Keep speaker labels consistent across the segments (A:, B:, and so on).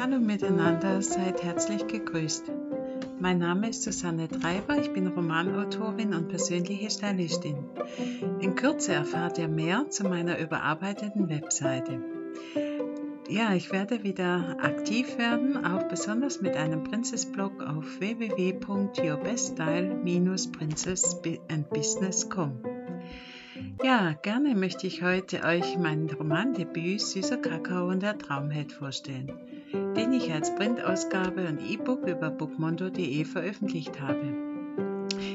A: Hallo miteinander, seid herzlich gegrüßt. Mein Name ist Susanne Treiber, ich bin Romanautorin und persönliche Stylistin. In Kürze erfahrt ihr mehr zu meiner überarbeiteten Webseite. Ja, ich werde wieder aktiv werden, auch besonders mit einem Princess-Blog auf www.yourbeststyle-princessandbusiness.com. Ja, gerne möchte ich heute euch mein Romandebüt Süßer Kakao und der Traumheld vorstellen, den ich als Printausgabe und E-Book über bookmondo.de veröffentlicht habe.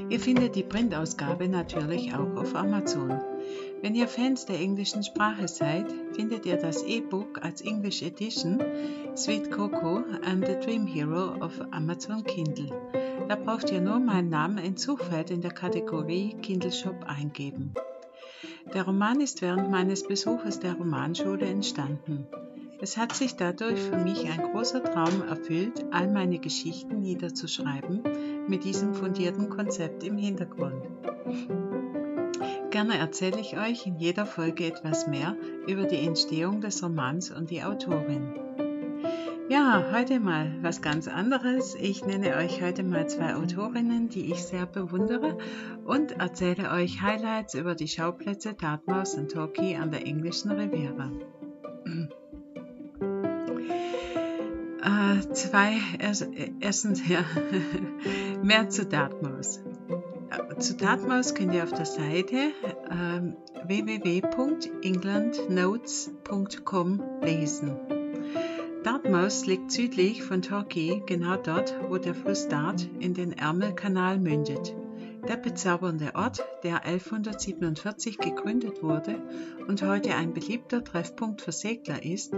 A: Ihr findet die Printausgabe natürlich auch auf Amazon. Wenn ihr Fans der englischen Sprache seid, findet ihr das E-Book als English Edition Sweet Coco and the Dream Hero auf Amazon Kindle. Da braucht ihr nur meinen Namen in Suchfeld in der Kategorie Kindle Shop eingeben. Der Roman ist während meines Besuches der Romanschule entstanden. Es hat sich dadurch für mich ein großer Traum erfüllt, all meine Geschichten niederzuschreiben, mit diesem fundierten Konzept im Hintergrund. Gerne erzähle ich euch in jeder Folge etwas mehr über die Entstehung des Romans und die Autorin. Ja, heute mal was ganz anderes. Ich nenne euch heute mal zwei Autorinnen, die ich sehr bewundere und erzähle euch Highlights über die Schauplätze Dartmouth und Torquay an der englischen Riviera. Äh, zwei, erstens ja, mehr zu Dartmouth. Zu Dartmouth könnt ihr auf der Seite äh, www.englandnotes.com lesen. Dartmouth liegt südlich von Torquay, genau dort, wo der Fluss Dart in den Ärmelkanal mündet. Der bezaubernde Ort, der 1147 gegründet wurde und heute ein beliebter Treffpunkt für Segler ist,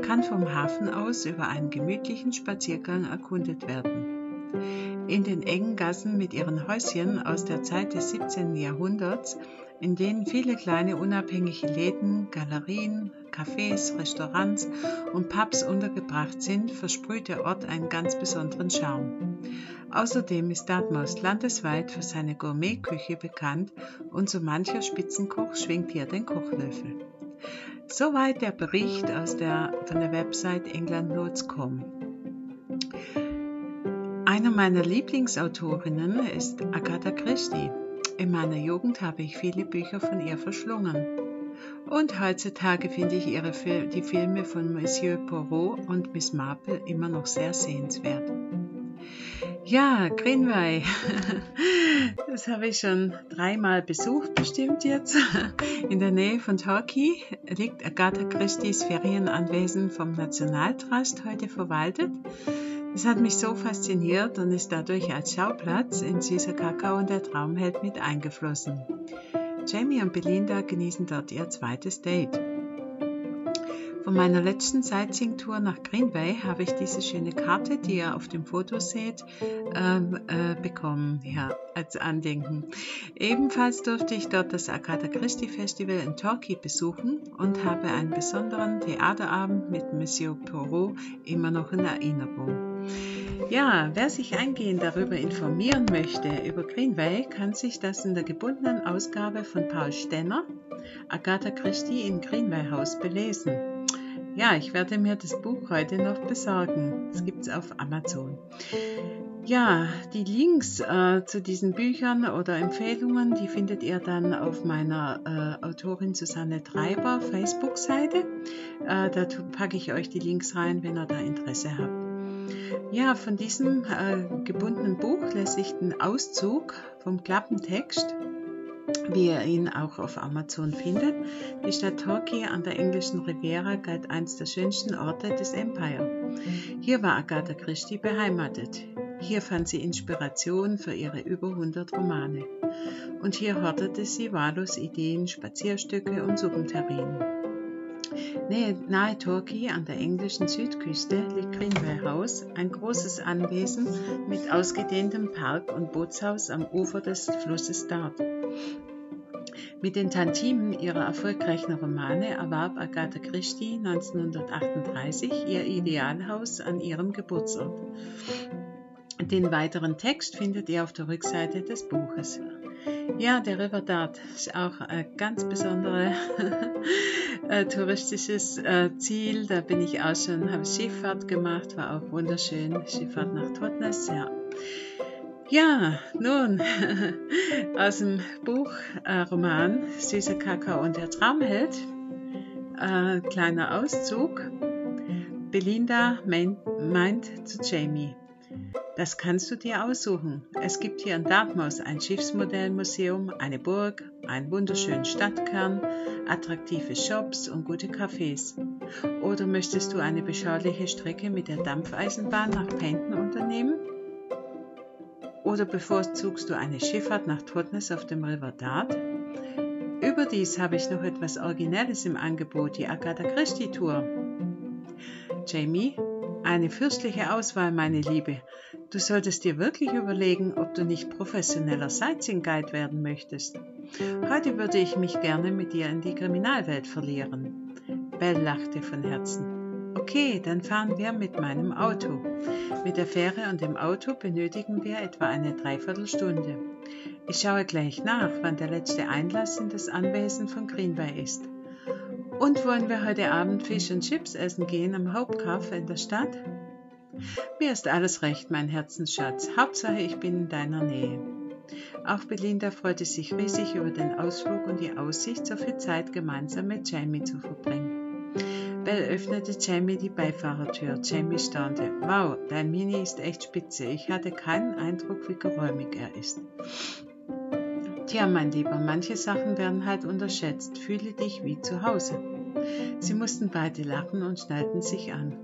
A: kann vom Hafen aus über einen gemütlichen Spaziergang erkundet werden. In den engen Gassen mit ihren Häuschen aus der Zeit des 17. Jahrhunderts, in denen viele kleine unabhängige Läden, Galerien, Cafés, Restaurants und Pubs untergebracht sind, versprüht der Ort einen ganz besonderen Charme. Außerdem ist Dartmouth landesweit für seine Gourmetküche bekannt und so mancher Spitzenkoch schwingt hier den Kochlöffel. Soweit der Bericht aus der, von der Website englandnotes.com. Eine meiner Lieblingsautorinnen ist Agatha Christie. In meiner Jugend habe ich viele Bücher von ihr verschlungen. Und heutzutage finde ich ihre, die Filme von Monsieur Poirot und Miss Marple immer noch sehr sehenswert. Ja, Greenway. Das habe ich schon dreimal besucht, bestimmt jetzt. In der Nähe von Torquay liegt Agatha Christie's Ferienanwesen vom Nationaltrust heute verwaltet. Es hat mich so fasziniert und ist dadurch als Schauplatz in Süßer Kakao und der Traumheld mit eingeflossen. Jamie und Belinda genießen dort ihr zweites Date. Von meiner letzten Sightseeing-Tour nach Greenway habe ich diese schöne Karte, die ihr auf dem Foto seht, ähm, äh, bekommen, ja, als Andenken. Ebenfalls durfte ich dort das Agatha Christie Festival in Torquay besuchen und habe einen besonderen Theaterabend mit Monsieur Poirot immer noch in Erinnerung. Ja, wer sich eingehend darüber informieren möchte, über Greenway, kann sich das in der gebundenen Ausgabe von Paul Stenner, Agatha Christie im Greenway Haus belesen. Ja, ich werde mir das Buch heute noch besorgen. Es gibt es auf Amazon. Ja, die Links äh, zu diesen Büchern oder Empfehlungen, die findet ihr dann auf meiner äh, Autorin Susanne Treiber Facebook-Seite. Äh, da packe ich euch die Links rein, wenn ihr da Interesse habt. Ja, von diesem äh, gebundenen Buch lässt sich den Auszug vom Klappentext wie ihr ihn auch auf Amazon findet. Die Stadt Torquay an der englischen Riviera galt eines der schönsten Orte des Empire. Hier war Agatha Christie beheimatet. Hier fand sie Inspiration für ihre über 100 Romane. Und hier hortete sie wahllos Ideen, Spazierstücke und Suppenterrinen. Nahe Torquay an der englischen Südküste liegt Greenway House, ein großes Anwesen mit ausgedehntem Park und Bootshaus am Ufer des Flusses Dart. Mit den Tantimen ihrer erfolgreichen Romane erwarb Agatha Christie 1938 ihr Idealhaus an ihrem Geburtsort. Den weiteren Text findet ihr auf der Rückseite des Buches. Ja, der River Dart ist auch eine ganz besondere äh, touristisches äh, Ziel. Da bin ich auch schon, habe Skifahrt gemacht, war auch wunderschön. Skifahrt nach Totnes, ja. Ja, nun, aus dem Buch, äh, Roman Süßer Kakao und der Traumheld, äh, kleiner Auszug. Belinda meint zu Jamie, das kannst du dir aussuchen. Es gibt hier in Dartmouth ein Schiffsmodellmuseum, eine Burg, einen wunderschönen Stadtkern, attraktive Shops und gute Cafés. Oder möchtest du eine beschauliche Strecke mit der Dampfeisenbahn nach Paynton unternehmen? Oder bevorzugst du eine Schifffahrt nach Totnes auf dem River Dart? Überdies habe ich noch etwas Originelles im Angebot, die Agatha Christie Tour. Jamie, eine fürstliche Auswahl, meine Liebe. Du solltest dir wirklich überlegen, ob du nicht professioneller Sightseeing Guide werden möchtest. Heute würde ich mich gerne mit dir in die Kriminalwelt verlieren. Bell lachte von Herzen. Okay, dann fahren wir mit meinem Auto. Mit der Fähre und dem Auto benötigen wir etwa eine Dreiviertelstunde. Ich schaue gleich nach, wann der letzte Einlass in das Anwesen von Greenway ist. Und wollen wir heute Abend Fisch und Chips essen gehen am Hauptkauf in der Stadt? Mir ist alles recht, mein Herzensschatz. Hauptsache, ich bin in deiner Nähe. Auch Belinda freute sich riesig über den Ausflug und die Aussicht, so viel Zeit gemeinsam mit Jamie zu verbringen. Bell öffnete Jamie die Beifahrertür. Jamie staunte. Wow, dein Mini ist echt spitze. Ich hatte keinen Eindruck, wie geräumig er ist. Tja, mein Lieber, manche Sachen werden halt unterschätzt. Fühle dich wie zu Hause. Sie mussten beide lachen und schnallten sich an.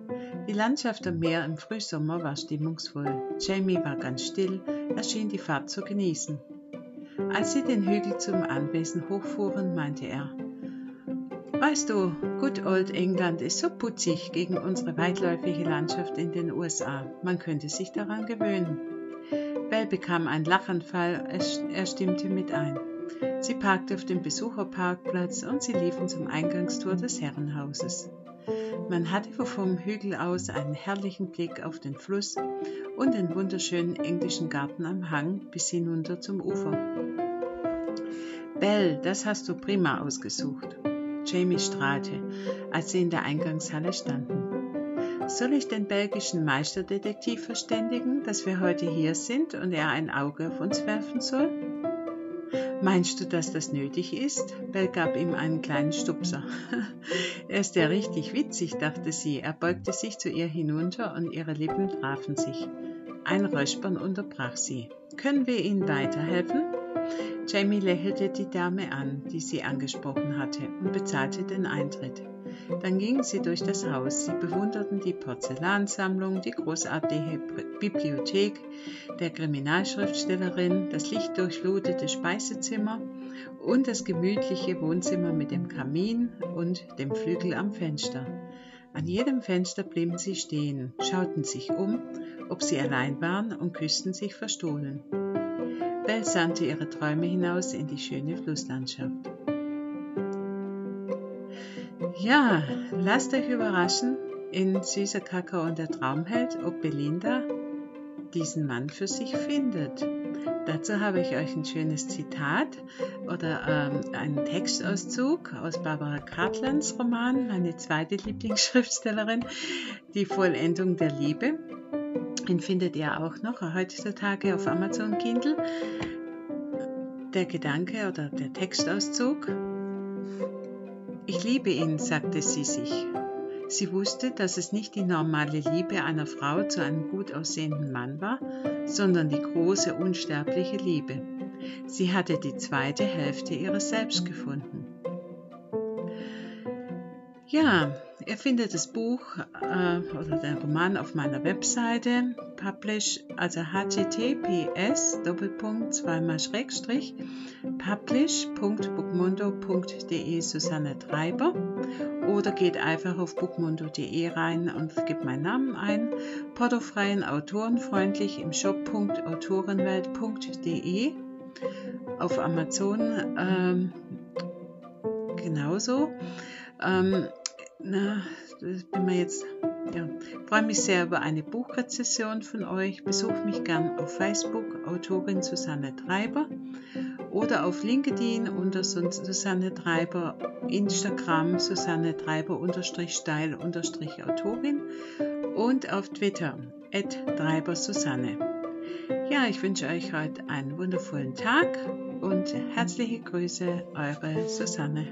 A: Die Landschaft am Meer im Frühsommer war stimmungsvoll. Jamie war ganz still, er schien die Fahrt zu genießen. Als sie den Hügel zum Anwesen hochfuhren, meinte er, Weißt du, Good Old England ist so putzig gegen unsere weitläufige Landschaft in den USA. Man könnte sich daran gewöhnen. Bell bekam einen Lachanfall, er stimmte mit ein. Sie parkte auf dem Besucherparkplatz und sie liefen zum Eingangstor des Herrenhauses. Man hatte vom Hügel aus einen herrlichen Blick auf den Fluss und den wunderschönen englischen Garten am Hang bis hinunter zum Ufer. Bell, das hast du prima ausgesucht. Jamie strahlte, als sie in der Eingangshalle standen. Soll ich den belgischen Meisterdetektiv verständigen, dass wir heute hier sind und er ein Auge auf uns werfen soll? Meinst du, dass das nötig ist? Bell gab ihm einen kleinen Stupser. er ist ja richtig witzig, dachte sie. Er beugte sich zu ihr hinunter und ihre Lippen trafen sich. Ein Räuspern unterbrach sie. Können wir Ihnen weiterhelfen? Jamie lächelte die Dame an, die sie angesprochen hatte, und bezahlte den Eintritt. Dann gingen sie durch das Haus. Sie bewunderten die Porzellansammlung, die großartige Bibliothek der Kriminalschriftstellerin, das lichtdurchflutete Speisezimmer und das gemütliche Wohnzimmer mit dem Kamin und dem Flügel am Fenster. An jedem Fenster blieben sie stehen, schauten sich um, ob sie allein waren und küssten sich verstohlen. Bell sandte ihre Träume hinaus in die schöne Flusslandschaft. Ja, lasst euch überraschen in Süßer Kakao und der Traumheld, ob Belinda diesen Mann für sich findet. Dazu habe ich euch ein schönes Zitat oder ähm, einen Textauszug aus Barbara Cartlands Roman, meine zweite Lieblingsschriftstellerin, Die Vollendung der Liebe. Den findet ihr auch noch heutzutage auf Amazon Kindle. Der Gedanke oder der Textauszug. Ich liebe ihn, sagte sie sich. Sie wusste, dass es nicht die normale Liebe einer Frau zu einem gut aussehenden Mann war, sondern die große unsterbliche Liebe. Sie hatte die zweite Hälfte ihres Selbst gefunden. Ja, Ihr findet das Buch äh, oder den Roman auf meiner Webseite publish, also https publish.bookmundo.de Susanne Treiber oder geht einfach auf bookmundo.de rein und gebt meinen Namen ein. Portofreien autorenfreundlich im shop.autorenwelt.de auf Amazon ähm, genauso. Ähm, na, das bin mir jetzt, ja, freue mich sehr über eine Buchrezession von euch. Besucht mich gern auf Facebook, Autorin Susanne Treiber oder auf LinkedIn unter Susanne Treiber, Instagram Susanne Treiber Steil Autorin und auf Twitter Treiber Susanne. Ja, ich wünsche euch heute einen wundervollen Tag und herzliche Grüße, eure Susanne.